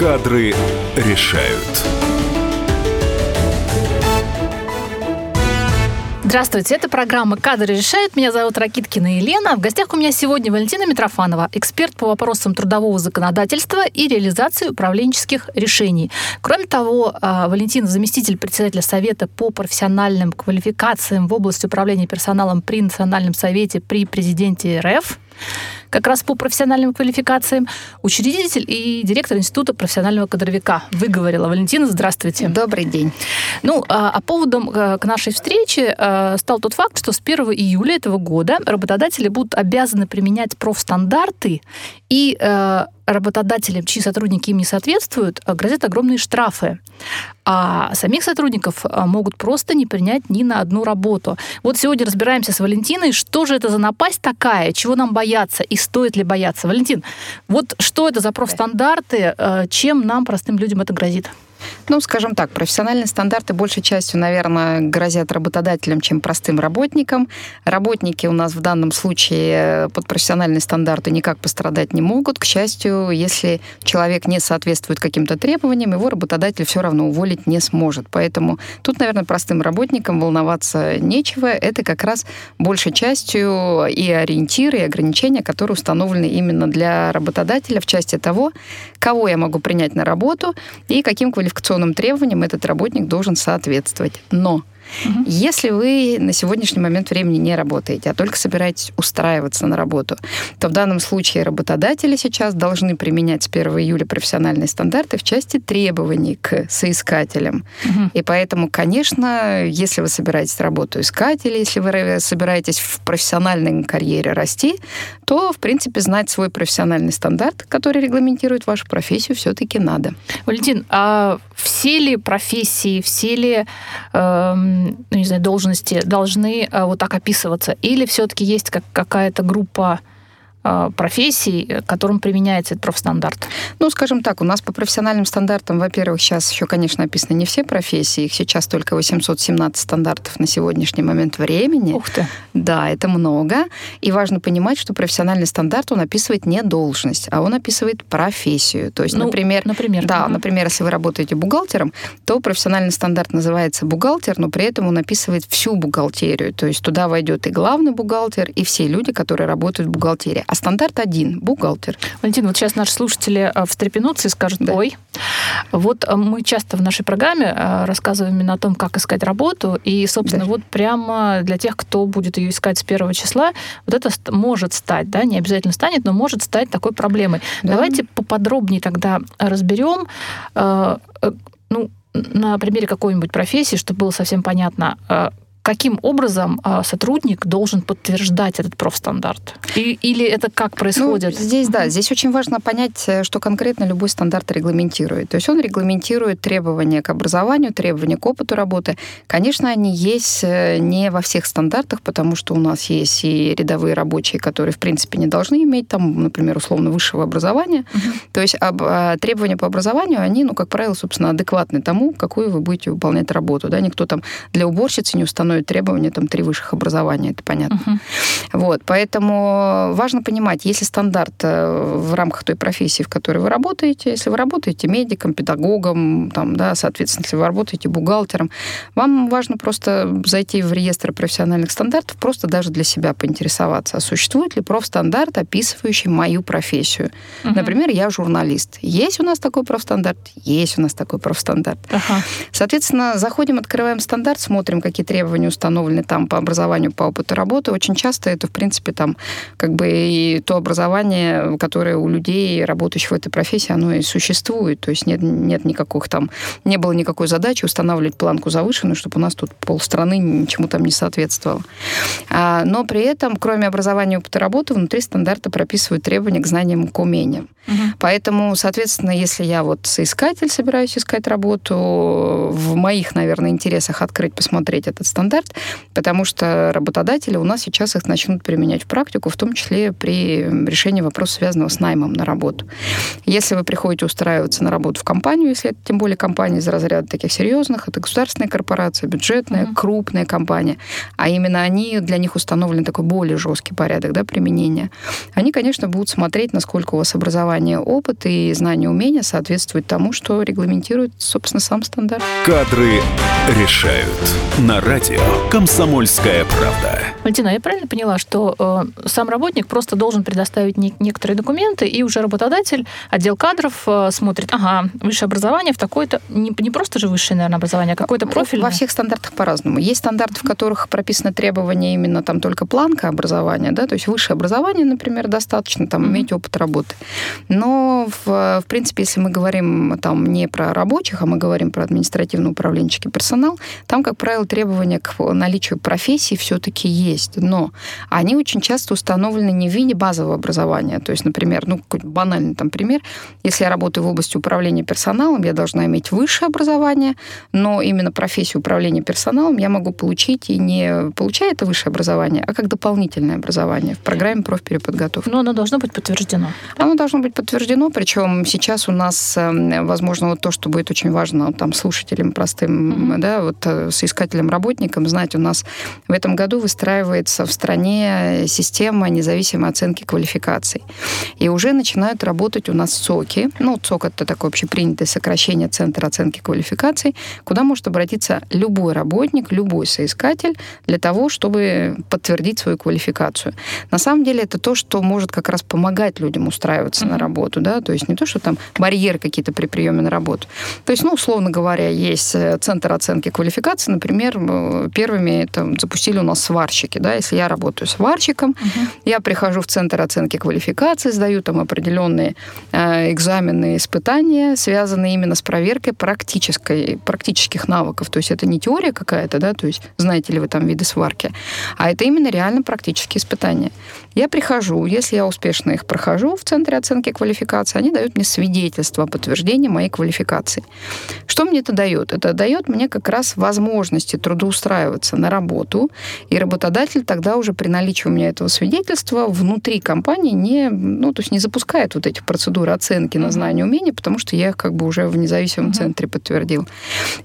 Кадры решают. Здравствуйте, это программа «Кадры решают». Меня зовут Ракиткина Елена. В гостях у меня сегодня Валентина Митрофанова, эксперт по вопросам трудового законодательства и реализации управленческих решений. Кроме того, а, Валентина заместитель председателя Совета по профессиональным квалификациям в области управления персоналом при Национальном совете при президенте РФ как раз по профессиональным квалификациям, учредитель и директор Института профессионального кадровика. Выговорила. Валентина, здравствуйте. Добрый день. Ну, а, а поводом э, к нашей встрече э, стал тот факт, что с 1 июля этого года работодатели будут обязаны применять профстандарты и э, работодателям, чьи сотрудники им не соответствуют, грозят огромные штрафы. А самих сотрудников могут просто не принять ни на одну работу. Вот сегодня разбираемся с Валентиной, что же это за напасть такая, чего нам бояться и стоит ли бояться. Валентин, вот что это за профстандарты, чем нам, простым людям, это грозит? Ну, скажем так, профессиональные стандарты большей частью, наверное, грозят работодателям, чем простым работникам. Работники у нас в данном случае под профессиональные стандарты никак пострадать не могут. К счастью, если человек не соответствует каким-то требованиям, его работодатель все равно уволить не сможет. Поэтому тут, наверное, простым работникам волноваться нечего. Это как раз большей частью и ориентиры, и ограничения, которые установлены именно для работодателя в части того, кого я могу принять на работу и каким квалификациям квалификационным требованиям этот работник должен соответствовать. Но Угу. Если вы на сегодняшний момент времени не работаете, а только собираетесь устраиваться на работу, то в данном случае работодатели сейчас должны применять с 1 июля профессиональные стандарты в части требований к соискателям. Угу. И поэтому, конечно, если вы собираетесь работу искать или если вы собираетесь в профессиональной карьере расти, то, в принципе, знать свой профессиональный стандарт, который регламентирует вашу профессию, все-таки надо. Валентин, а все ли профессии, все ли э, не знаю, должности должны э, вот так описываться? Или все-таки есть как какая-то группа Э, профессий, которым применяется этот профстандарт? Ну, скажем так, у нас по профессиональным стандартам, во-первых, сейчас еще, конечно, описаны не все профессии, их сейчас только 817 стандартов на сегодняшний момент времени. Ух ты! Да, это много. И важно понимать, что профессиональный стандарт, он описывает не должность, а он описывает профессию. То есть, ну, например, например, да, угу. например, если вы работаете бухгалтером, то профессиональный стандарт называется бухгалтер, но при этом он описывает всю бухгалтерию. То есть туда войдет и главный бухгалтер, и все люди, которые работают в бухгалтерии а стандарт один – бухгалтер. Валентин, вот сейчас наши слушатели э, встрепенутся и скажут, да. ой, вот э, мы часто в нашей программе э, рассказываем именно о том, как искать работу, и, собственно, да. вот прямо для тех, кто будет ее искать с первого числа, вот это может стать, да, не обязательно станет, но может стать такой проблемой. Да. Давайте поподробнее тогда разберем, ну, на примере какой-нибудь профессии, чтобы было совсем понятно, каким образом а, сотрудник должен подтверждать этот профстандарт? И, или это как происходит? Ну, здесь, да, здесь очень важно понять, э, что конкретно любой стандарт регламентирует. То есть он регламентирует требования к образованию, требования к опыту работы. Конечно, они есть э, не во всех стандартах, потому что у нас есть и рядовые рабочие, которые, в принципе, не должны иметь там, например, условно высшего образования. Uh-huh. То есть об, а, требования по образованию, они, ну, как правило, собственно, адекватны тому, какую вы будете выполнять работу. Да? Никто там для уборщицы не установит устанавливают требования там три высших образования, это понятно. Uh-huh. Вот, поэтому важно понимать, если стандарт э, в рамках той профессии, в которой вы работаете, если вы работаете медиком, педагогом, там, да, соответственно, если вы работаете бухгалтером, вам важно просто зайти в реестр профессиональных стандартов, просто даже для себя поинтересоваться, а существует ли профстандарт, описывающий мою профессию. Uh-huh. Например, я журналист. Есть у нас такой профстандарт? Есть у нас такой профстандарт. Uh-huh. Соответственно, заходим, открываем стандарт, смотрим, какие требования установлены там по образованию, по опыту работы, очень часто это, в принципе, там как бы и то образование, которое у людей, работающих в этой профессии, оно и существует. То есть нет, нет никаких там, не было никакой задачи устанавливать планку завышенную, чтобы у нас тут полстраны ничему там не соответствовало. А, но при этом, кроме образования и опыта работы, внутри стандарта прописывают требования к знаниям, к умениям. Угу. Поэтому, соответственно, если я вот соискатель, собираюсь искать работу, в моих, наверное, интересах открыть, посмотреть этот стандарт, стандарт, потому что работодатели у нас сейчас их начнут применять в практику, в том числе при решении вопроса, связанного с наймом на работу. Если вы приходите устраиваться на работу в компанию, если это тем более компания из разряда таких серьезных, это государственная корпорация, бюджетная, mm-hmm. крупная компания, а именно они, для них установлен такой более жесткий порядок да, применения, они, конечно, будут смотреть, насколько у вас образование, опыт и знания, умения соответствуют тому, что регламентирует, собственно, сам стандарт. Кадры решают. На радио «Комсомольская правда». Валентина, я правильно поняла, что э, сам работник просто должен предоставить не, некоторые документы, и уже работодатель, отдел кадров э, смотрит, ага, высшее образование в такой-то, не, не просто же высшее, наверное, образование, а какое-то профильное? Во всех стандартах по-разному. Есть стандарты, в которых прописаны требования именно там только планка образования, да, то есть высшее образование, например, достаточно там mm-hmm. иметь опыт работы. Но, в, в принципе, если мы говорим там не про рабочих, а мы говорим про административно-управленческий персонал, там, как правило, требования к наличию профессии все-таки есть. Но они очень часто установлены не в виде базового образования. То есть, например, ну, банальный там пример, если я работаю в области управления персоналом, я должна иметь высшее образование, но именно профессию управления персоналом я могу получить и не получая это высшее образование, а как дополнительное образование в программе профпереподготовки. Но оно должно быть подтверждено. Оно должно быть подтверждено, причем сейчас у нас, эм, возможно, вот то, что будет очень важно там слушателям простым, mm-hmm. да, вот э, соискателям, работникам, знать, у нас в этом году выстраивается в стране система независимой оценки квалификаций. И уже начинают работать у нас ЦОКи. Ну, ЦОК — это такое общепринятое сокращение Центра оценки квалификаций, куда может обратиться любой работник, любой соискатель для того, чтобы подтвердить свою квалификацию. На самом деле это то, что может как раз помогать людям устраиваться mm-hmm. на работу, да, то есть не то, что там барьеры какие-то при приеме на работу. То есть, ну, условно говоря, есть э, центр оценки квалификации, например, первыми это запустили у нас сварщики, да, если я работаю сварщиком, uh-huh. я прихожу в центр оценки квалификации, сдаю там определенные э, экзамены, испытания, связанные именно с проверкой практической, практических навыков, то есть это не теория какая-то, да, то есть знаете ли вы там виды сварки, а это именно реально практические испытания. Я прихожу, если я успешно их прохожу в центре оценки квалификации, они дают мне свидетельство о подтверждении моей квалификации. Что мне это дает? Это дает мне как раз возможности трудоустраиваться на работу, и работодатель тогда уже при наличии у меня этого свидетельства внутри компании не, ну, то есть не запускает вот эти процедуры оценки на знание умения, потому что я их как бы уже в независимом центре подтвердил.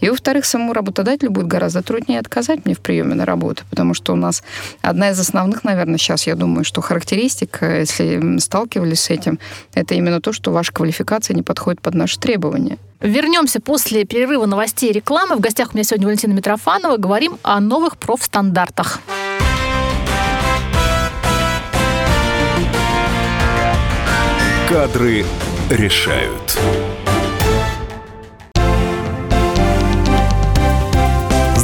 И, во-вторых, самому работодателю будет гораздо труднее отказать мне в приеме на работу, потому что у нас одна из основных, наверное, сейчас, я думаю, что характеристика, если сталкивались с этим, это именно то, что ваша квалификация не подходит под наши требования. Вернемся после перерыва новостей и рекламы. В гостях у меня сегодня Валентина Митрофанова. Говорим о новых профстандартах. Кадры решают.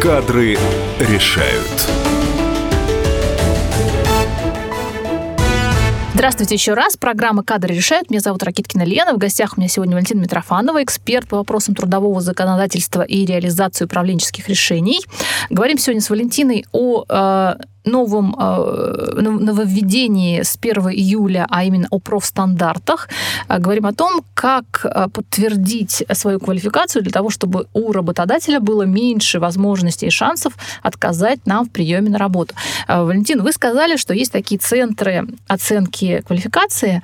Кадры решают. Здравствуйте еще раз. Программа «Кадры решают». Меня зовут Ракиткина Лена. В гостях у меня сегодня Валентина Митрофанова, эксперт по вопросам трудового законодательства и реализации управленческих решений. Говорим сегодня с Валентиной о э, новом э, нововведении с 1 июля, а именно о профстандартах, э, говорим о том, как э, подтвердить свою квалификацию для того, чтобы у работодателя было меньше возможностей и шансов отказать нам в приеме на работу. Валентин, вы сказали, что есть такие центры оценки квалификации.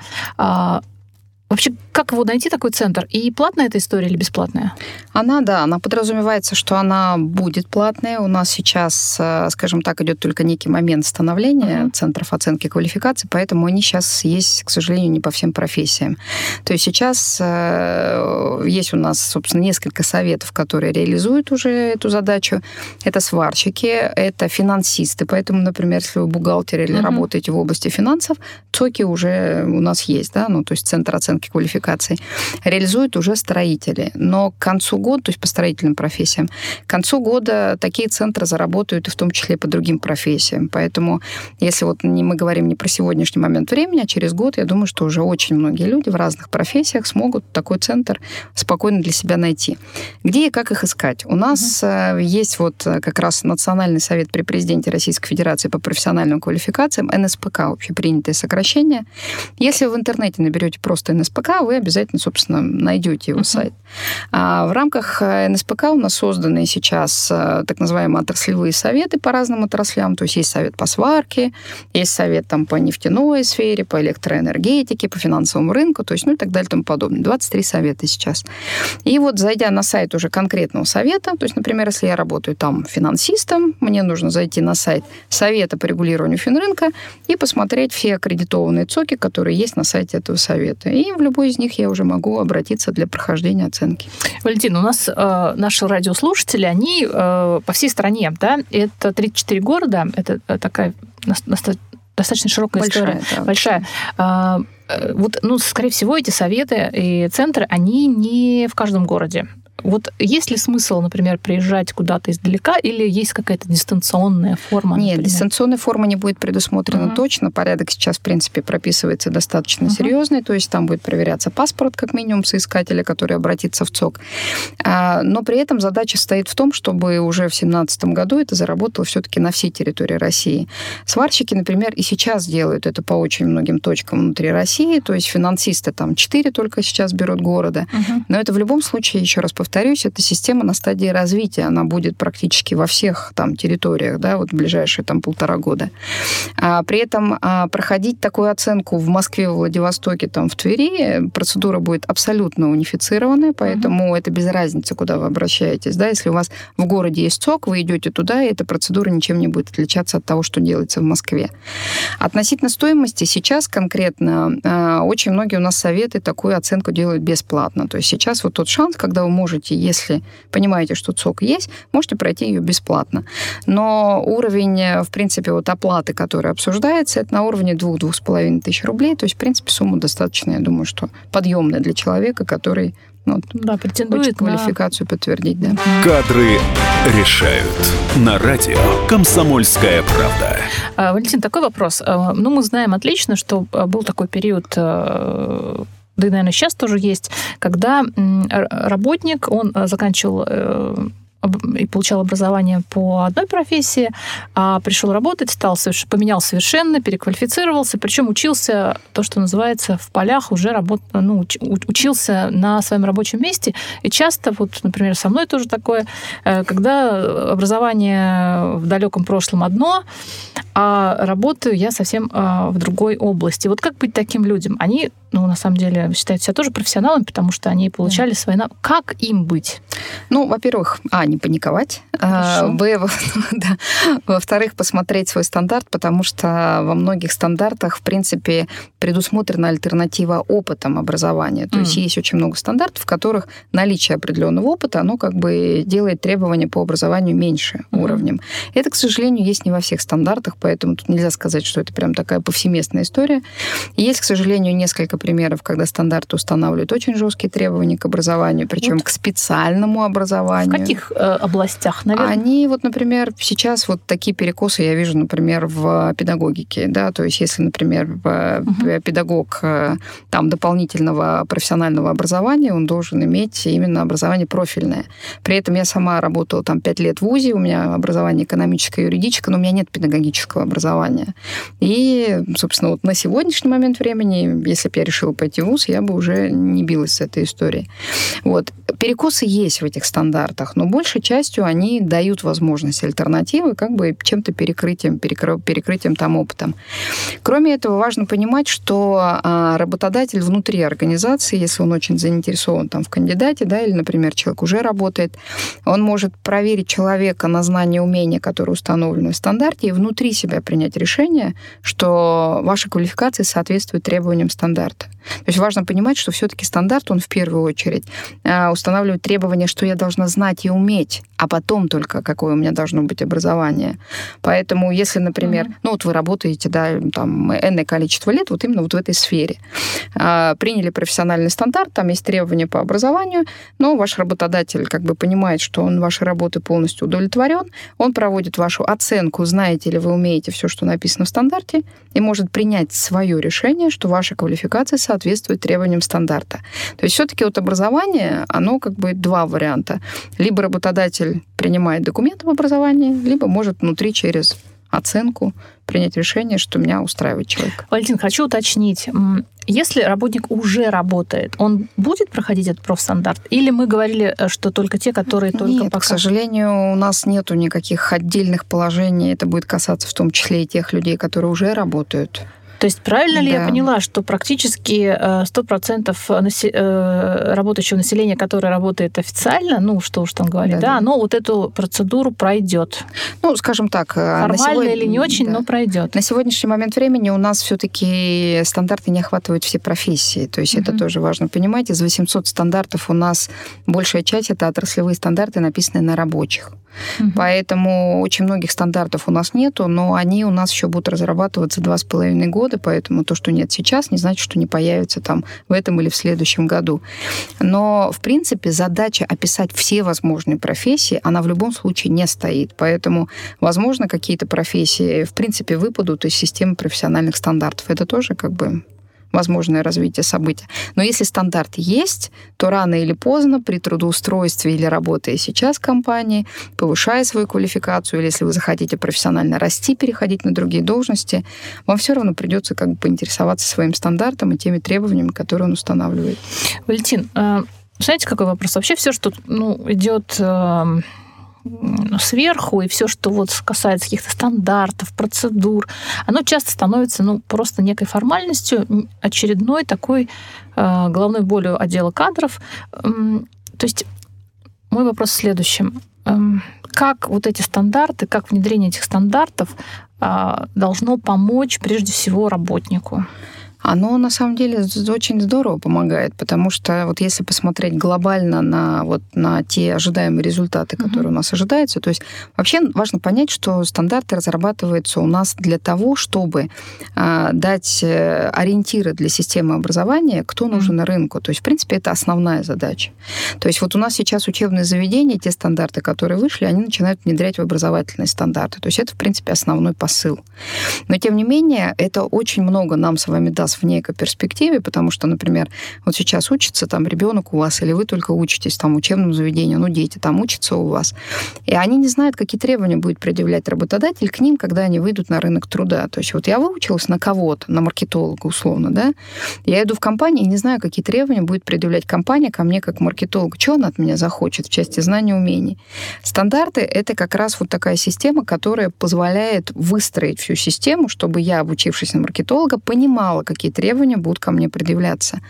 Вообще, как его найти, такой центр? И платная эта история или бесплатная? Она, да, она подразумевается, что она будет платная. У нас сейчас, э, скажем так, идет только некий момент становления uh-huh. центров оценки квалификации, поэтому они сейчас есть, к сожалению, не по всем профессиям. То есть сейчас э, есть у нас, собственно, несколько советов, которые реализуют уже эту задачу. Это сварщики, это финансисты. Поэтому, например, если вы бухгалтер или uh-huh. работаете в области финансов, ЦОКи уже у нас есть, да, ну, то есть Центр оценки оценки квалификаций, реализуют уже строители. Но к концу года, то есть по строительным профессиям, к концу года такие центры заработают и в том числе по другим профессиям. Поэтому, если вот не, мы говорим не про сегодняшний момент времени, а через год, я думаю, что уже очень многие люди в разных профессиях смогут такой центр спокойно для себя найти. Где и как их искать? У нас mm-hmm. есть вот э, как раз Национальный совет при президенте Российской Федерации по профессиональным квалификациям, НСПК, общепринятое сокращение. Если вы в интернете наберете просто НСПК, НСПК, вы обязательно, собственно, найдете его uh-huh. сайт. А в рамках э, НСПК у нас созданы сейчас э, так называемые отраслевые советы по разным отраслям. То есть есть совет по сварке, есть совет там, по нефтяной сфере, по электроэнергетике, по финансовому рынку, то есть, ну и так далее и тому подобное. 23 совета сейчас. И вот зайдя на сайт уже конкретного совета, то есть, например, если я работаю там финансистом, мне нужно зайти на сайт Совета по регулированию финрынка и посмотреть все аккредитованные ЦОКи, которые есть на сайте этого совета. И в любой из них я уже могу обратиться для прохождения оценки. Валентин, у нас э, наши радиослушатели, они э, по всей стране, да, это 34 города, это э, такая достаточно широкая большая, история. Да, большая. А, э, вот, ну, скорее всего, эти советы и центры, они не в каждом городе. Вот есть ли смысл, например, приезжать куда-то издалека, или есть какая-то дистанционная форма? Нет, например? дистанционная форма не будет предусмотрена uh-huh. точно. Порядок сейчас, в принципе, прописывается достаточно uh-huh. серьезный, то есть там будет проверяться паспорт, как минимум, соискателя, который обратится в ЦОК. А, но при этом задача стоит в том, чтобы уже в 2017 году это заработало все-таки на всей территории России. Сварщики, например, и сейчас делают это по очень многим точкам внутри России, то есть финансисты там 4 только сейчас берут города. Uh-huh. Но это в любом случае, еще раз повторяю, повторюсь, эта система на стадии развития, она будет практически во всех там территориях, да, вот в ближайшие там полтора года. А, при этом а, проходить такую оценку в Москве, в Владивостоке, там в Твери, процедура будет абсолютно унифицированная, поэтому uh-huh. это без разницы, куда вы обращаетесь, да, если у вас в городе есть ЦОК, вы идете туда, и эта процедура ничем не будет отличаться от того, что делается в Москве. Относительно стоимости сейчас конкретно а, очень многие у нас советы такую оценку делают бесплатно, то есть сейчас вот тот шанс, когда вы можете можете, если понимаете, что ЦОК есть, можете пройти ее бесплатно. Но уровень, э, в принципе, вот оплаты, которая обсуждается, это на уровне 2-2,5 тысяч рублей. То есть, в принципе, сумма достаточно, я думаю, что подъемная для человека, который ну, да, претендует квалификацию на... подтвердить, да. Кадры решают. На радио «Комсомольская правда». А, Валентин, такой вопрос. А, ну, мы знаем отлично, что а, был такой период да и, наверное, сейчас тоже есть, когда работник, он э, заканчивал э, и получал образование по одной профессии, а пришел работать, стал, поменял совершенно, переквалифицировался, причем учился то, что называется в полях, уже работ, ну, учился на своем рабочем месте. И часто, вот, например, со мной тоже такое, э, когда образование в далеком прошлом одно, а работаю я совсем в другой области. Вот как быть таким людям? Они ну, на самом деле, считают себя тоже профессионалами, потому что они получали да. свои навыки. Как им быть? Ну, во-первых, а, не паниковать. А, б, да. Во-вторых, посмотреть свой стандарт, потому что во многих стандартах, в принципе, предусмотрена альтернатива опытом образования. То mm. есть есть очень много стандартов, в которых наличие определенного опыта, оно как бы делает требования по образованию меньше mm. уровнем. Это, к сожалению, есть не во всех стандартах, поэтому тут нельзя сказать, что это прям такая повсеместная история. есть, к сожалению, несколько примеров, когда стандарты устанавливают очень жесткие требования к образованию, причем вот. к специальному образованию. В каких э, областях, наверное? Они вот, например, сейчас вот такие перекосы я вижу, например, в педагогике, да, то есть если, например, угу. педагог э, там дополнительного профессионального образования, он должен иметь именно образование профильное. При этом я сама работала там пять лет в ВУЗе, у меня образование экономическое, юридическое, но у меня нет педагогического образования. И, собственно, вот на сегодняшний момент времени, если бы я решила пойти в ВУЗ, я бы уже не билась с этой историей. Вот. Перекосы есть в этих стандартах, но больше большей частью они дают возможность альтернативы как бы чем-то перекрытием, перекрытием там опытом. Кроме этого, важно понимать, что а, работодатель внутри организации, если он очень заинтересован там в кандидате, да, или, например, человек уже работает, он может проверить человека на знание умения, которые установлены в стандарте, и внутри себя принять решение, что ваша квалификация соответствует требованиям стандарта. То есть важно понимать, что все-таки стандарт, он в первую очередь а, устанавливает требования, что я должна знать и уметь, а потом только какое у меня должно быть образование. Поэтому, если, например, mm-hmm. ну вот вы работаете, да, там, энное количество лет вот именно вот в этой сфере, а, приняли профессиональный стандарт, там есть требования по образованию, но ваш работодатель как бы понимает, что он вашей работы полностью удовлетворен, он проводит вашу оценку, знаете ли вы умеете все, что написано в стандарте, и может принять свое решение, что ваша квалификация соответствует требованиям стандарта. То есть все-таки вот образование, оно как бы два варианта. Либо работодатель принимает документ об образовании, либо может внутри через оценку принять решение, что меня устраивает человек. Валентин, хочу уточнить. Если работник уже работает, он будет проходить этот профстандарт? Или мы говорили, э, что только те, которые только Нет, пока... к сожалению, у нас нету никаких отдельных положений. Это будет касаться в том числе и тех людей, которые уже работают. То есть правильно ли да. я поняла, что практически 100% э, насе- э, работающего населения, которое работает официально, ну, что уж там говорить, да, да, да. оно вот эту процедуру пройдет? Ну, скажем так. Э, Формально сегодня... или не очень, да. но пройдет. На сегодняшний момент времени у нас все-таки стандарты не охватывают все профессии. То есть mm-hmm. это тоже важно понимать. Из 800 стандартов у нас большая часть это отраслевые стандарты, написанные на рабочих. Угу. Поэтому очень многих стандартов у нас нету, но они у нас еще будут разрабатываться два с половиной года, поэтому то, что нет сейчас, не значит, что не появится там в этом или в следующем году. Но, в принципе, задача описать все возможные профессии, она в любом случае не стоит. Поэтому, возможно, какие-то профессии, в принципе, выпадут из системы профессиональных стандартов. Это тоже как бы возможное развитие события. Но если стандарт есть, то рано или поздно при трудоустройстве или работая сейчас в компании, повышая свою квалификацию, или если вы захотите профессионально расти, переходить на другие должности, вам все равно придется как бы поинтересоваться своим стандартом и теми требованиями, которые он устанавливает. Валентин, э, знаете, какой вопрос? Вообще все, что ну, идет эм, сверху, и все, что вот касается каких-то стандартов, процедур, оно часто становится ну, просто некой формальностью, очередной такой э, головной болью отдела кадров. То есть мой вопрос в следующем. Эм, как вот эти стандарты, как внедрение этих стандартов э, должно помочь прежде всего работнику? Оно на самом деле очень здорово помогает, потому что вот если посмотреть глобально на, вот, на те ожидаемые результаты, которые mm-hmm. у нас ожидаются, то есть вообще важно понять, что стандарты разрабатываются у нас для того, чтобы а, дать э, ориентиры для системы образования, кто нужен mm-hmm. на рынку. То есть, в принципе, это основная задача. То есть вот у нас сейчас учебные заведения, те стандарты, которые вышли, они начинают внедрять в образовательные стандарты. То есть это, в принципе, основной посыл. Но, тем не менее, это очень много нам с вами даст в некой перспективе, потому что, например, вот сейчас учится там ребенок у вас, или вы только учитесь там в учебном заведении, ну, дети там учатся у вас, и они не знают, какие требования будет предъявлять работодатель к ним, когда они выйдут на рынок труда. То есть вот я выучилась на кого-то, на маркетолога условно, да, я иду в компанию и не знаю, какие требования будет предъявлять компания ко мне как маркетолог, что она от меня захочет в части знаний, умений. Стандарты — это как раз вот такая система, которая позволяет выстроить всю систему, чтобы я, обучившись на маркетолога, понимала, какие какие требования будут ко мне предъявляться.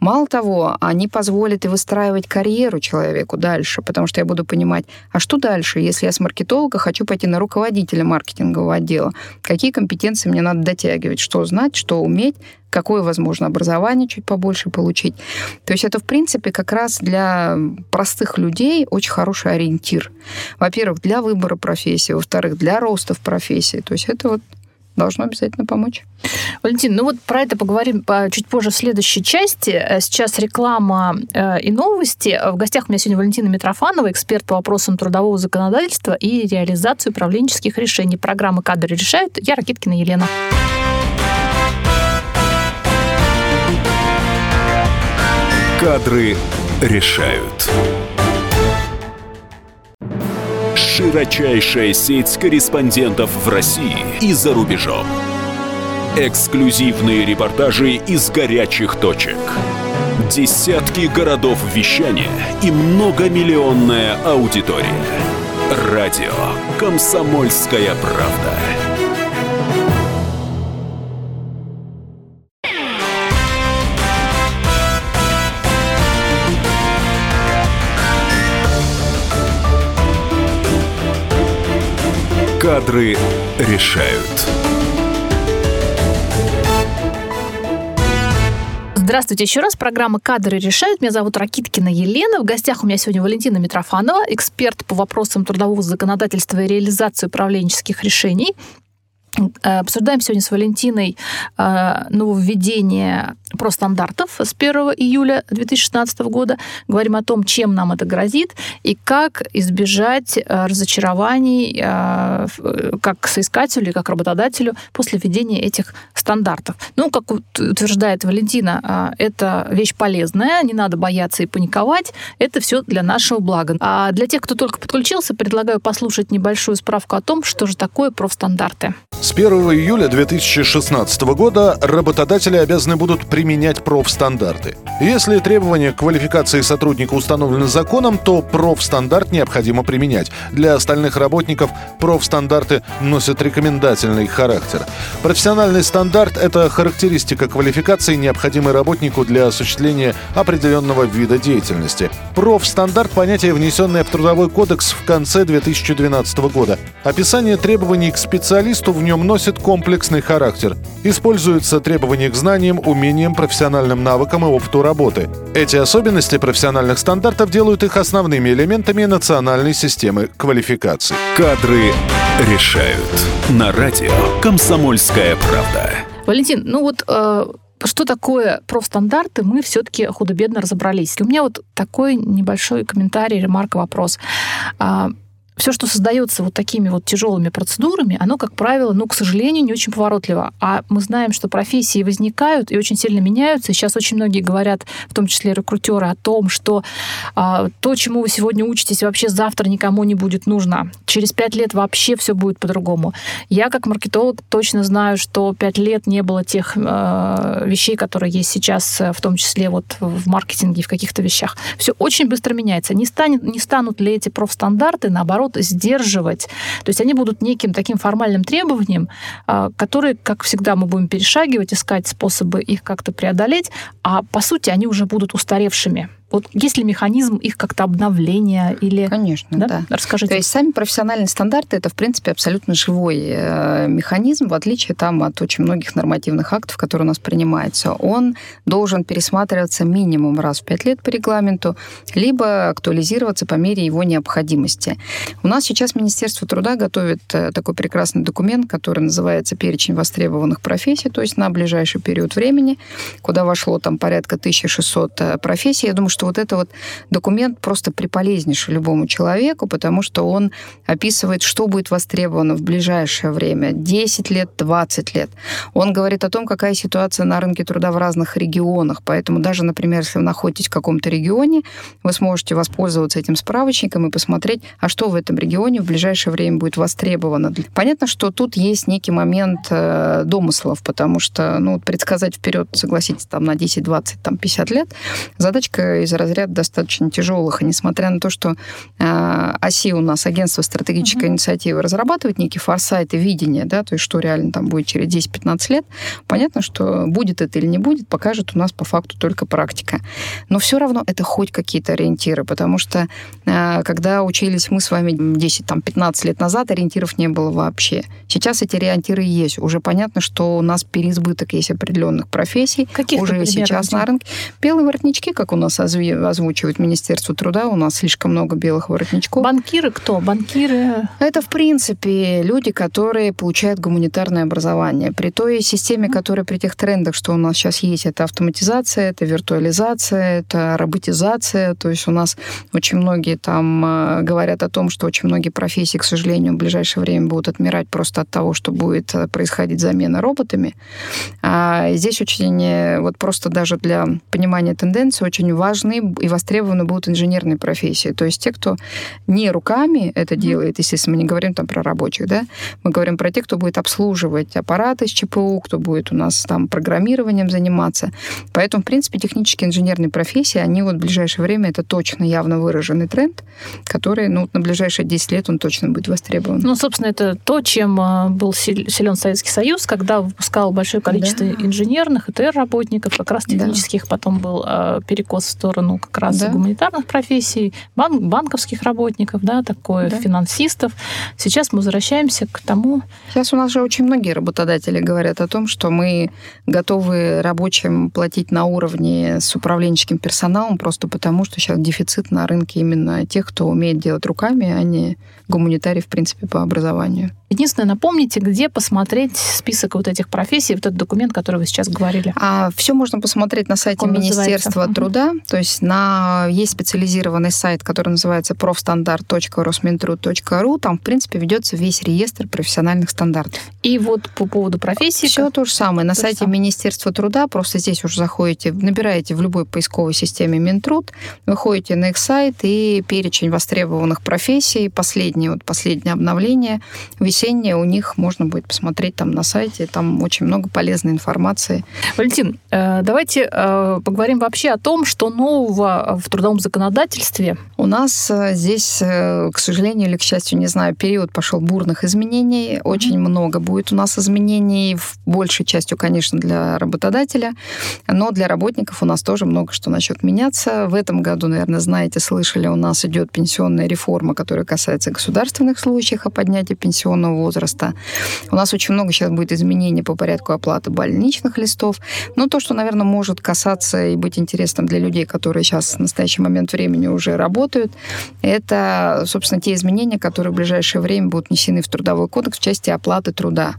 Мало того, они позволят и выстраивать карьеру человеку дальше, потому что я буду понимать, а что дальше, если я с маркетолога хочу пойти на руководителя маркетингового отдела? Какие компетенции мне надо дотягивать? Что знать, что уметь? какое возможно образование чуть побольше получить. То есть это, в принципе, как раз для простых людей очень хороший ориентир. Во-первых, для выбора профессии, во-вторых, для роста в профессии. То есть это вот должно обязательно помочь. Валентин, ну вот про это поговорим чуть позже в следующей части. Э, сейчас реклама э, и новости. В гостях у меня сегодня Валентина Митрофанова, эксперт по вопросам трудового законодательства и реализации управленческих решений. Программы «Кадры решают». Я Ракиткина Елена. Кадры решают широчайшая сеть корреспондентов в России и за рубежом. Эксклюзивные репортажи из горячих точек. Десятки городов вещания и многомиллионная аудитория. Радио «Комсомольская правда». Кадры решают. Здравствуйте еще раз. Программа «Кадры решают». Меня зовут Ракиткина Елена. В гостях у меня сегодня Валентина Митрофанова, эксперт по вопросам трудового законодательства и реализации управленческих решений. Э, обсуждаем сегодня с Валентиной э, нововведение профстандартов с 1 июля 2016 года. Говорим о том, чем нам это грозит и как избежать э, разочарований как соискателю и как работодателю после введения этих стандартов. Ну, как утверждает Валентина, это вещь полезная, не надо бояться и паниковать. Это все для нашего блага. А для тех, кто только подключился, предлагаю послушать небольшую справку о том, что же такое профстандарты. С 1 июля 2016 года работодатели обязаны будут применять профстандарты. Если требования к квалификации сотрудника установлены законом, то профстандарт необходимо применять. Для остальных работников профстандарты носят рекомендательный характер. Профессиональный стандарт – это характеристика квалификации, необходимой работнику для осуществления определенного вида деятельности. Профстандарт – понятие, внесенное в Трудовой кодекс в конце 2012 года. Описание требований к специалисту в нем носит комплексный характер. Используются требования к знаниям, умениям, профессиональным навыкам и опыту работы. Эти особенности профессиональных стандартов делают их основными элементами национальной системы квалификаций. Кадры решают. На радио «Комсомольская правда». Валентин, ну вот э, что такое профстандарты, мы все-таки худо-бедно разобрались. У меня вот такой небольшой комментарий, ремарка, вопрос. Все, что создается вот такими вот тяжелыми процедурами, оно, как правило, ну, к сожалению, не очень поворотливо. А мы знаем, что профессии возникают и очень сильно меняются. Сейчас очень многие говорят, в том числе рекрутеры, о том, что а, то, чему вы сегодня учитесь, вообще завтра никому не будет нужно. Через пять лет вообще все будет по-другому. Я, как маркетолог, точно знаю, что пять лет не было тех э, вещей, которые есть сейчас, в том числе вот в маркетинге в каких-то вещах. Все очень быстро меняется. Не, станет, не станут ли эти профстандарты, наоборот, наоборот, сдерживать. То есть они будут неким таким формальным требованием, а, которые, как всегда, мы будем перешагивать, искать способы их как-то преодолеть, а по сути они уже будут устаревшими. Вот есть ли механизм их как-то обновления или... Конечно, да. да. Расскажите. То есть сами профессиональные стандарты это, в принципе, абсолютно живой э, механизм, в отличие там от очень многих нормативных актов, которые у нас принимаются. Он должен пересматриваться минимум раз в пять лет по регламенту, либо актуализироваться по мере его необходимости. У нас сейчас Министерство труда готовит э, такой прекрасный документ, который называется «Перечень востребованных профессий», то есть на ближайший период времени, куда вошло там порядка 1600 э, профессий. Я думаю, что что вот это вот документ просто приполезнейший любому человеку, потому что он описывает, что будет востребовано в ближайшее время, 10 лет, 20 лет. Он говорит о том, какая ситуация на рынке труда в разных регионах. Поэтому даже, например, если вы находитесь в каком-то регионе, вы сможете воспользоваться этим справочником и посмотреть, а что в этом регионе в ближайшее время будет востребовано. Понятно, что тут есть некий момент э, домыслов, потому что ну, предсказать вперед, согласитесь, там на 10, 20, там 50 лет, задачка из разряда достаточно тяжелых. И несмотря на то, что э, ОСИ у нас, Агентство стратегической mm-hmm. инициативы, разрабатывает некий форсайт и видение, да, то есть что реально там будет через 10-15 лет, понятно, что будет это или не будет, покажет у нас по факту только практика. Но все равно это хоть какие-то ориентиры, потому что э, когда учились мы с вами 10-15 лет назад, ориентиров не было вообще. Сейчас эти ориентиры есть. Уже понятно, что у нас переизбыток есть определенных профессий. Каких, уже сейчас на рынке. Белые воротнички, как у нас озвучивает Министерство труда. У нас слишком много белых воротничков. Банкиры кто? Банкиры? Это, в принципе, люди, которые получают гуманитарное образование. При той системе, которая при тех трендах, что у нас сейчас есть, это автоматизация, это виртуализация, это роботизация. То есть у нас очень многие там э, говорят о том, что очень многие профессии, к сожалению, в ближайшее время будут отмирать просто от того, что будет э, происходить замена роботами. А здесь очень, э, вот просто даже для понимания тенденции, очень важно нужны и востребованы будут инженерные профессии. То есть те, кто не руками это делает, естественно, мы не говорим там про рабочих, да, мы говорим про тех, кто будет обслуживать аппараты с ЧПУ, кто будет у нас там программированием заниматься. Поэтому, в принципе, технические инженерные профессии, они вот в ближайшее время это точно явно выраженный тренд, который, ну, на ближайшие 10 лет он точно будет востребован. Ну, собственно, это то, чем а, был силен Советский Союз, когда выпускал большое количество да. инженерных и ТР-работников, как раз технических, да. потом был а, перекос в сторону как раз да. гуманитарных профессий, бан- банковских работников, да, такое, да. финансистов. Сейчас мы возвращаемся к тому... Сейчас у нас же очень многие работодатели говорят о том, что мы готовы рабочим платить на уровне с управленческим персоналом просто потому, что сейчас дефицит на рынке именно тех, кто умеет делать руками, а не гуманитарий, в принципе, по образованию. Единственное, напомните, где посмотреть список вот этих профессий, вот этот документ, который вы сейчас говорили. А, все можно посмотреть на сайте Он Министерства называется? труда. То есть на, есть специализированный сайт, который называется профстандарт.росминтруд.ру. Там, в принципе, ведется весь реестр профессиональных стандартов. И вот по поводу профессии... Все то же самое. На сайте самое. Министерства труда просто здесь уже заходите, набираете в любой поисковой системе Минтруд, выходите на их сайт и перечень востребованных профессий, последнее, вот последнее обновление весеннее у них можно будет посмотреть там на сайте, там очень много полезной информации. Валентин, э, давайте э, поговорим вообще о том, что нового в трудовом законодательстве. У нас э, здесь, к сожалению или к счастью, не знаю, период пошел бурных изменений, очень mm-hmm. много будет у нас изменений, в большей частью, конечно, для работодателя, но для работников у нас тоже много что начнет меняться. В этом году, наверное, знаете, слышали, у нас идет пенсионная реформа, которая касается государственных случаев о поднятии пенсионного возраста. У нас очень много сейчас будет изменений по порядку оплаты больничных листов. Но то, что, наверное, может касаться и быть интересным для людей, которые сейчас в настоящий момент времени уже работают, это, собственно, те изменения, которые в ближайшее время будут внесены в Трудовой кодекс в части оплаты труда.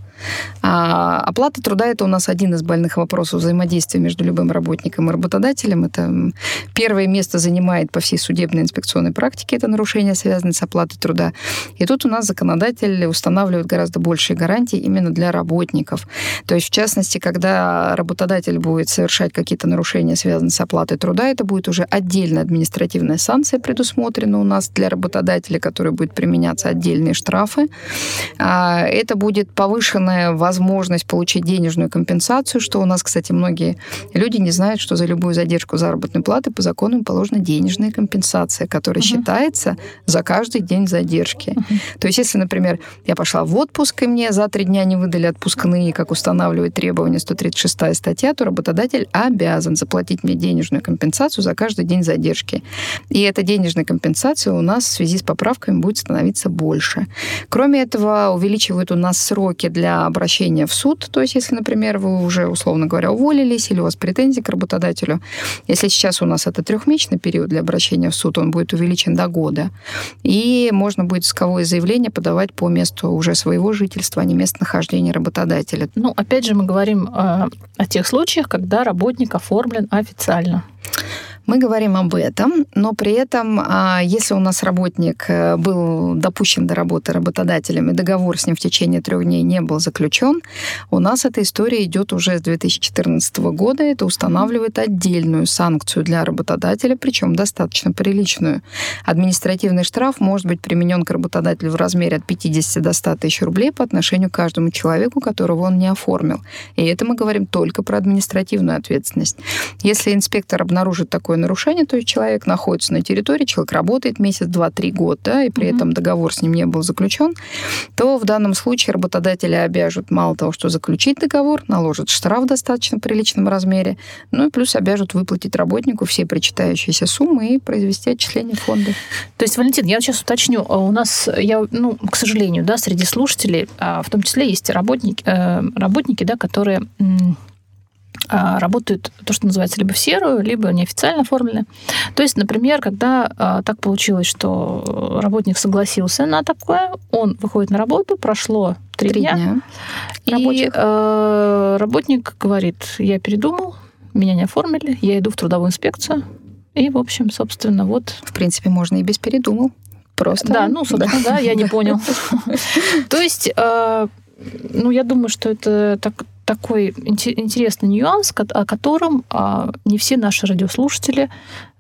А оплата труда – это у нас один из больных вопросов взаимодействия между любым работником и работодателем. Это первое место занимает по всей судебной инспекционной практике это нарушение, связанное с оплатой труда. И тут у нас законодатель устанавливает гораздо большие гарантии именно для работников. То есть, в частности, когда работодатель будет совершать какие-то нарушения, связанные с оплатой труда, это будет уже отдельная административная санкция предусмотрена у нас для работодателя, которая будет применяться отдельные штрафы. А, это будет повышенная полная возможность получить денежную компенсацию, что у нас, кстати, многие люди не знают, что за любую задержку заработной платы по закону им положена денежная компенсация, которая uh-huh. считается за каждый день задержки. Uh-huh. То есть, если, например, я пошла в отпуск, и мне за три дня не выдали отпускные, как устанавливает требование 136 статья, то работодатель обязан заплатить мне денежную компенсацию за каждый день задержки. И эта денежная компенсация у нас в связи с поправками будет становиться больше. Кроме этого, увеличивают у нас сроки для обращения в суд. То есть, если, например, вы уже, условно говоря, уволились или у вас претензии к работодателю, если сейчас у нас это трехмесячный период для обращения в суд, он будет увеличен до года. И можно будет исковое заявление подавать по месту уже своего жительства, а не местонахождения работодателя. Ну, опять же, мы говорим о, о тех случаях, когда работник оформлен официально. Мы говорим об этом, но при этом, а, если у нас работник э, был допущен до работы работодателем и договор с ним в течение трех дней не был заключен, у нас эта история идет уже с 2014 года. Это устанавливает отдельную санкцию для работодателя, причем достаточно приличную. Административный штраф может быть применен к работодателю в размере от 50 до 100 тысяч рублей по отношению к каждому человеку, которого он не оформил. И это мы говорим только про административную ответственность. Если инспектор обнаружит такое нарушение, то есть человек находится на территории, человек работает месяц, два, три года, да, и при mm-hmm. этом договор с ним не был заключен, то в данном случае работодателя обяжут мало того, что заключить договор, наложат штраф в достаточно приличном размере, ну и плюс обяжут выплатить работнику все причитающиеся суммы и произвести отчисление фонда. То есть, Валентин, я сейчас уточню, а у нас, я, ну, к сожалению, да, среди слушателей, а, в том числе есть работники, э, работники, да, которые работают то, что называется либо в серую, либо неофициально оформлены. То есть, например, когда а, так получилось, что работник согласился на такое, он выходит на работу, прошло три дня, дня. и э, работник говорит, я передумал, меня не оформили, я иду в трудовую инспекцию, и, в общем, собственно, вот... В принципе, можно и без передумал. Просто. Да, ну, собственно, да, да я не понял. То есть, ну, я думаю, что это так, такой интересный нюанс, о котором а, не все наши радиослушатели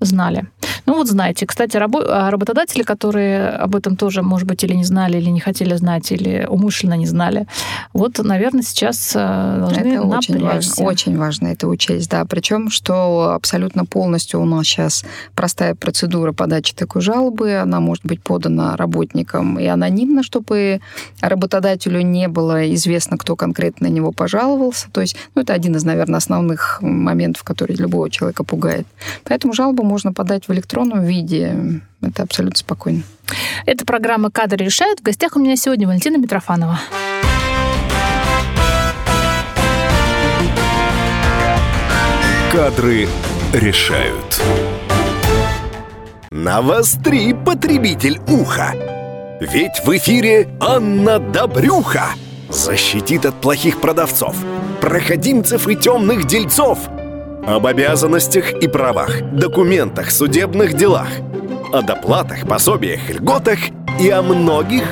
знали. Ну вот знаете, кстати, а, работодатели, которые об этом тоже, может быть, или не знали, или не хотели знать, или умышленно не знали, вот, наверное, сейчас а, должны это напрячься. Очень важно, очень важно это учесть, да. Причем, что абсолютно полностью у нас сейчас простая процедура подачи такой жалобы, она может быть подана работникам и анонимно, чтобы работодателю не было известно, кто конкретно на него пожаловался. То есть, ну, это один из, наверное, основных моментов, который любого человека пугает. Поэтому жалобу можно подать в электронном виде. Это абсолютно спокойно. Это программа «Кадры решают». В гостях у меня сегодня Валентина Митрофанова. Кадры решают. Навостри, потребитель уха! Ведь в эфире Анна Добрюха защитит от плохих продавцов, проходимцев и темных дельцов – об обязанностях и правах, документах, судебных делах, о доплатах, пособиях, льготах и о многих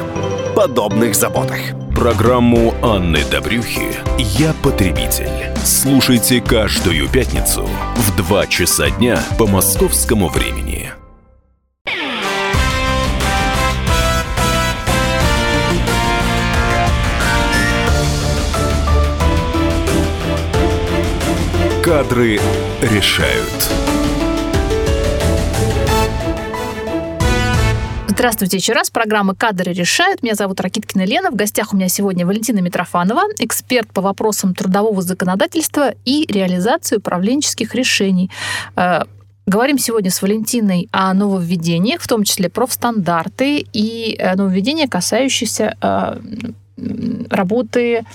подобных заботах. Программу Анны Добрюхи «Я потребитель». Слушайте каждую пятницу в 2 часа дня по московскому времени. Кадры решают. Здравствуйте еще раз. Программа «Кадры решают». Меня зовут Ракиткина Лена. В гостях у меня сегодня Валентина Митрофанова, эксперт по вопросам трудового законодательства и реализации управленческих решений. Э, говорим сегодня с Валентиной о нововведениях, в том числе профстандарты и э, нововведения, касающиеся э, работы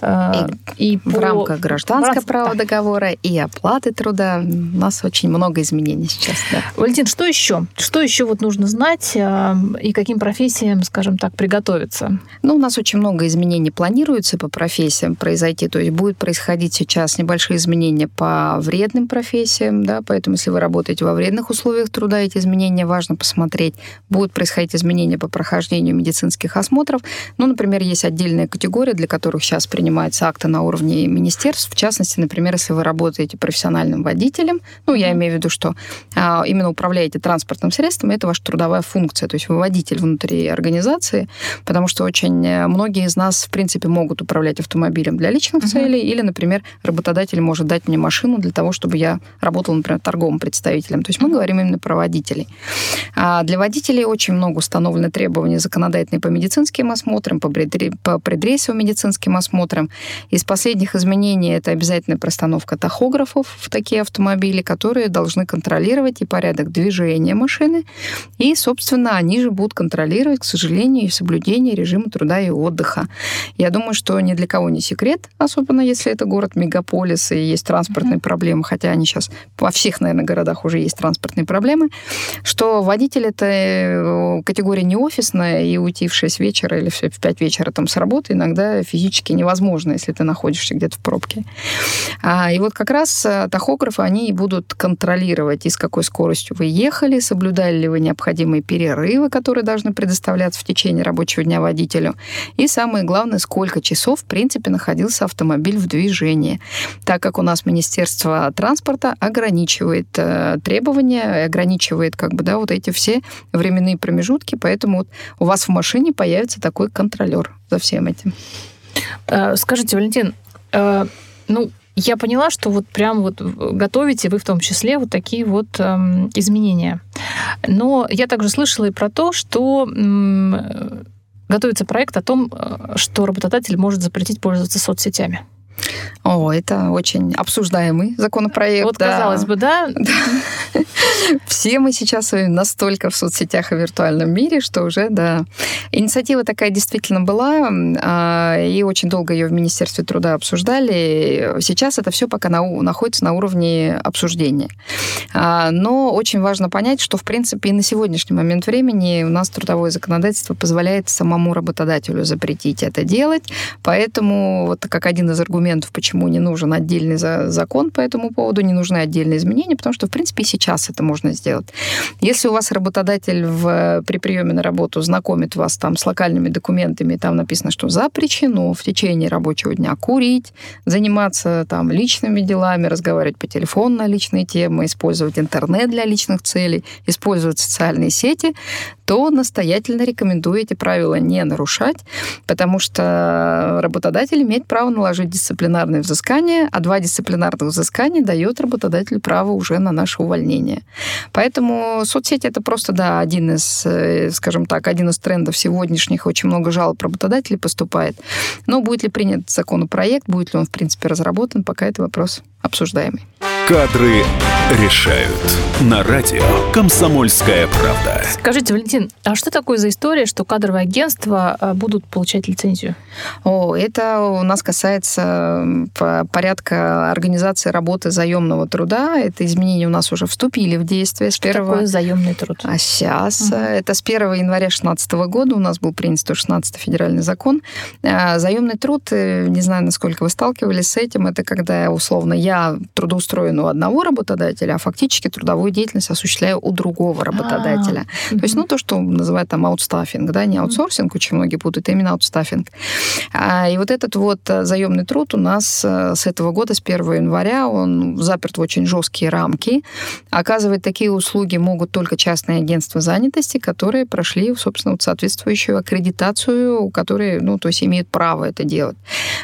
Э, и, и в по... рамках гражданского права договора и оплаты труда у нас очень много изменений сейчас. Да. Валентин, что еще? Что еще вот нужно знать э, и каким профессиям, скажем так, приготовиться? Ну, у нас очень много изменений планируется по профессиям произойти. То есть будет происходить сейчас небольшие изменения по вредным профессиям, да, поэтому если вы работаете во вредных условиях труда, эти изменения важно посмотреть. Будут происходить изменения по прохождению медицинских осмотров. Ну, например, есть отдельная категория, для которых сейчас принимают принимаются акты на уровне министерств. В частности, например, если вы работаете профессиональным водителем, ну, я имею в виду, что а, именно управляете транспортным средством, это ваша трудовая функция, то есть вы водитель внутри организации, потому что очень э, многие из нас, в принципе, могут управлять автомобилем для личных uh-huh. целей, или, например, работодатель может дать мне машину для того, чтобы я работал, например, торговым представителем. То есть мы говорим именно про водителей. А для водителей очень много установлено требований законодательные по медицинским осмотрам, по, предрейсовым медицинским осмотрам, параметрам. Из последних изменений это обязательная простановка тахографов в такие автомобили, которые должны контролировать и порядок движения машины, и, собственно, они же будут контролировать, к сожалению, и соблюдение режима труда и отдыха. Я думаю, что ни для кого не секрет, особенно если это город-мегаполис и есть транспортные mm-hmm. проблемы, хотя они сейчас во всех, наверное, городах уже есть транспортные проблемы, что водитель это э, категория не офисная, и уйти в 6 вечера или в 5 вечера там с работы иногда физически невозможно невозможно, если ты находишься где-то в пробке. А, и вот как раз э, тахографы, они будут контролировать, и с какой скоростью вы ехали, соблюдали ли вы необходимые перерывы, которые должны предоставляться в течение рабочего дня водителю, и самое главное, сколько часов, в принципе, находился автомобиль в движении, так как у нас Министерство транспорта ограничивает э, требования, ограничивает как бы, да, вот эти все временные промежутки, поэтому вот у вас в машине появится такой контролер за всем этим. Э, скажите, Валентин, э, ну, я поняла, что вот прям вот готовите вы в том числе вот такие вот эм, изменения. Но я также слышала и про то, что готовится проект о том, э, что работодатель может запретить пользоваться соцсетями. О, это очень обсуждаемый законопроект. Вот, да. казалось бы, да? Все мы сейчас настолько в соцсетях и виртуальном мире, что уже, да. Инициатива такая действительно была, а, и очень долго ее в Министерстве труда обсуждали. Сейчас это все пока находится на уровне обсуждения. А, но очень важно понять, что, в принципе, и на сегодняшний момент времени у нас трудовое законодательство позволяет самому работодателю запретить это делать, поэтому вот как один из аргументов аргументов, почему не нужен отдельный закон по этому поводу, не нужны отдельные изменения, потому что, в принципе, и сейчас это можно сделать. Если у вас работодатель в, при приеме на работу знакомит вас там с локальными документами, там написано, что запрещено в течение рабочего дня курить, заниматься там личными делами, разговаривать по телефону на личные темы, использовать интернет для личных целей, использовать социальные сети, то настоятельно рекомендую эти правила не нарушать, потому что работодатель имеет право наложить дисциплинарное взыскание, а два дисциплинарных взыскания дает работодателю право уже на наше увольнение. Поэтому соцсети это просто, да, один из, э, скажем так, один из трендов сегодняшних. Очень много жалоб работодателей поступает. Но будет ли принят законопроект, будет ли он, в принципе, разработан, пока это вопрос обсуждаемый. Кадры решают. На радио «Комсомольская правда». Скажите, Валентин, а что такое за история, что кадровые агентства а, будут получать лицензию? О, это у нас касается порядка организации работы заемного труда. Это изменения у нас уже вступили в действие. Что с 1... такое заемный труд? А сейчас. Угу. Это с 1 января 2016 года у нас был принят 116 федеральный закон. А, заемный труд, э, не знаю, насколько вы сталкивались с этим, это когда, условно, я трудоустроен у одного работодателя, а фактически трудовую деятельность осуществляю у другого работодателя. А-а-а. То есть, ну, то, что называют там аутстаффинг, да, не аутсорсинг, очень многие путают, а именно аутстаффинг. А, и вот этот вот э, заемный труд у нас э, с этого года, с 1 января, он заперт в очень жесткие рамки. Оказывать такие услуги могут только частные агентства занятости, которые прошли, собственно, вот соответствующую аккредитацию, которые, ну, то есть имеют право это делать.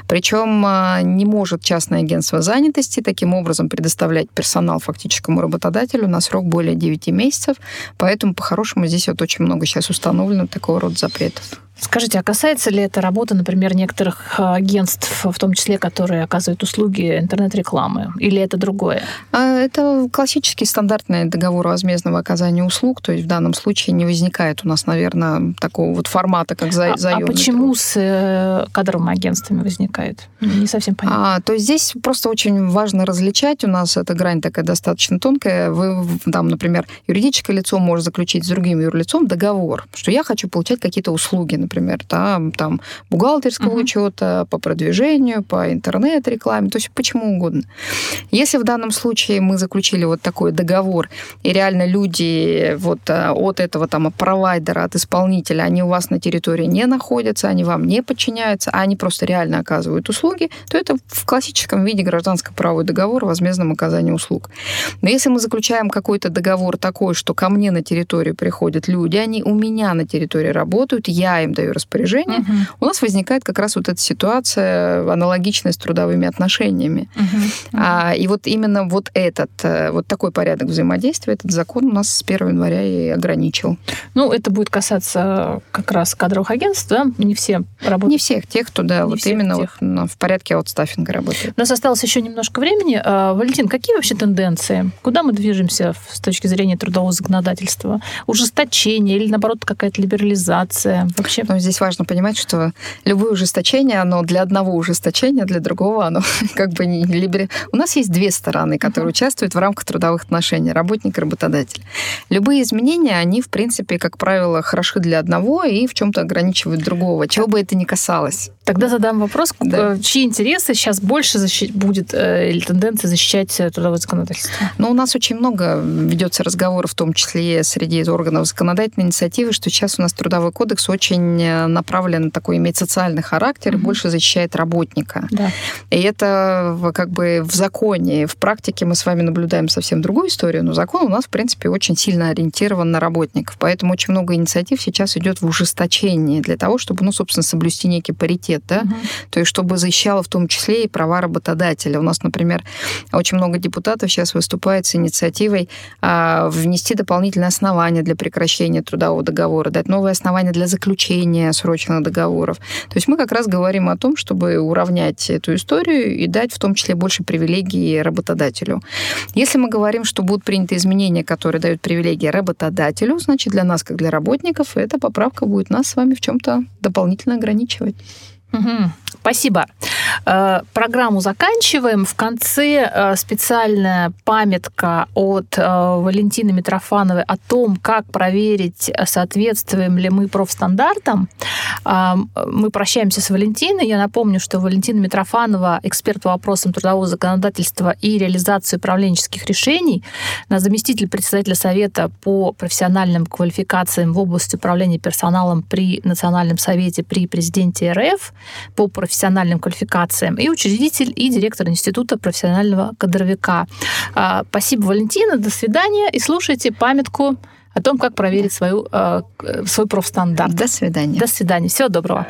Причем э, не может частное агентство занятости таким образом предоставить предоставлять персонал фактическому работодателю на срок более 9 месяцев. Поэтому, по-хорошему, здесь вот очень много сейчас установлено такого рода запретов. Скажите, а касается ли это работы, например, некоторых а, агентств, в том числе, которые оказывают услуги интернет-рекламы? Или это другое? А, это классический стандартный договор возмездного оказания услуг. То есть в данном случае не возникает у нас, наверное, такого вот формата, как за, а, А почему труд. с э, кадровыми агентствами возникает? Не совсем понятно. А, то есть здесь просто очень важно различать. У нас эта грань такая достаточно тонкая. Вы, там, например, юридическое лицо может заключить с другим юрлицом договор, что я хочу получать какие-то услуги, например, да, там бухгалтерского uh-huh. учета, по продвижению, по интернет-рекламе, то есть почему угодно. Если в данном случае мы заключили вот такой договор, и реально люди вот э, от этого там провайдера, от исполнителя, они у вас на территории не находятся, они вам не подчиняются, а они просто реально оказывают услуги, то это в классическом виде гражданско-правовой договор о возмездном оказании услуг. Но если мы заключаем какой-то договор такой, что ко мне на территорию приходят люди, они у меня на территории работают, я им даю распоряжение, угу. у нас возникает как раз вот эта ситуация аналогичная с трудовыми отношениями. Угу. А, и вот именно вот этот, э, вот такой порядок взаимодействия, этот закон у нас с 1 января и ограничил. Ну, это будет касаться как раз кадровых агентств, да? Не все работают. Не всех тех, кто, да, Не вот именно тех. вот в порядке аутстаффинга работает. У нас осталось еще немножко времени. А, Валентин, какие вообще тенденции? Куда мы движемся с точки зрения трудового законодательства? Ужесточение или, наоборот, какая-то либерализация? Вообще? Но здесь важно понимать, что любое ужесточение, оно для одного ужесточения, для другого оно как бы не либер... У нас есть две стороны, которые uh-huh. участвуют в рамках трудовых отношений, работник и работодатель. Любые изменения, они, в принципе, как правило, хороши для одного и в чем-то ограничивают другого, чего бы это ни касалось. Тогда задам вопрос, да. чьи интересы сейчас больше защи- будет э, или тенденция защищать э, трудовое законодательство? Ну, у нас очень много ведется разговоров, в том числе среди органов законодательной инициативы, что сейчас у нас трудовой кодекс очень э, направлен, такой имеет социальный характер угу. и больше защищает работника. Да. И это как бы в законе, в практике мы с вами наблюдаем совсем другую историю, но закон у нас, в принципе, очень сильно ориентирован на работников. Поэтому очень много инициатив сейчас идет в ужесточении для того, чтобы, ну, собственно, соблюсти некий паритет, да, угу. то есть чтобы защищало в том числе и права работодателя. У нас, например, очень много депутатов сейчас выступает с инициативой а, внести дополнительные основания для прекращения трудового договора, дать новые основания для заключения срочных договоров. То есть мы как раз говорим о том, чтобы уравнять эту историю и дать в том числе больше привилегий работодателю. Если мы говорим, что будут приняты изменения, которые дают привилегии работодателю, значит, для нас, как для работников, эта поправка будет нас с вами в чем-то дополнительно ограничивать. Спасибо. Э, программу заканчиваем. В конце э, специальная памятка от Валентины Митрофановой о том, как проверить, соответствуем ли мы профстандартам. Мы прощаемся с Валентиной. Я напомню, что Валентина Митрофанова эксперт по вопросам трудового законодательства и реализации управленческих решений, заместитель председателя Совета по профессиональным квалификациям в области управления персоналом при Национальном совете при президенте РФ по профессиональным квалификациям и учредитель и директор Института профессионального кадровика. А, спасибо, Валентина. До свидания. И слушайте памятку о том, как проверить свою, а, свой профстандарт. До свидания. До свидания. Всего доброго.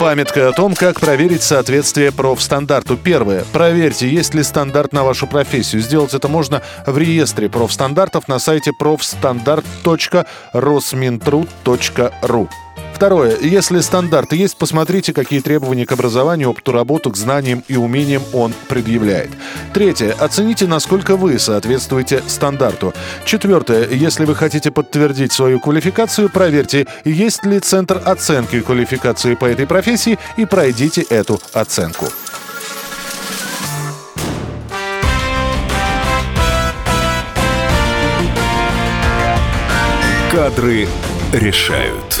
Памятка о том, как проверить соответствие профстандарту. Первое. Проверьте, есть ли стандарт на вашу профессию. Сделать это можно в реестре профстандартов на сайте профстандарт.росминтруд.ру. Второе. Если стандарт есть, посмотрите, какие требования к образованию, опыту работы, к знаниям и умениям он предъявляет. Третье. Оцените, насколько вы соответствуете стандарту. Четвертое. Если вы хотите подтвердить свою квалификацию, проверьте, есть ли центр оценки квалификации по этой профессии и пройдите эту оценку. Кадры решают.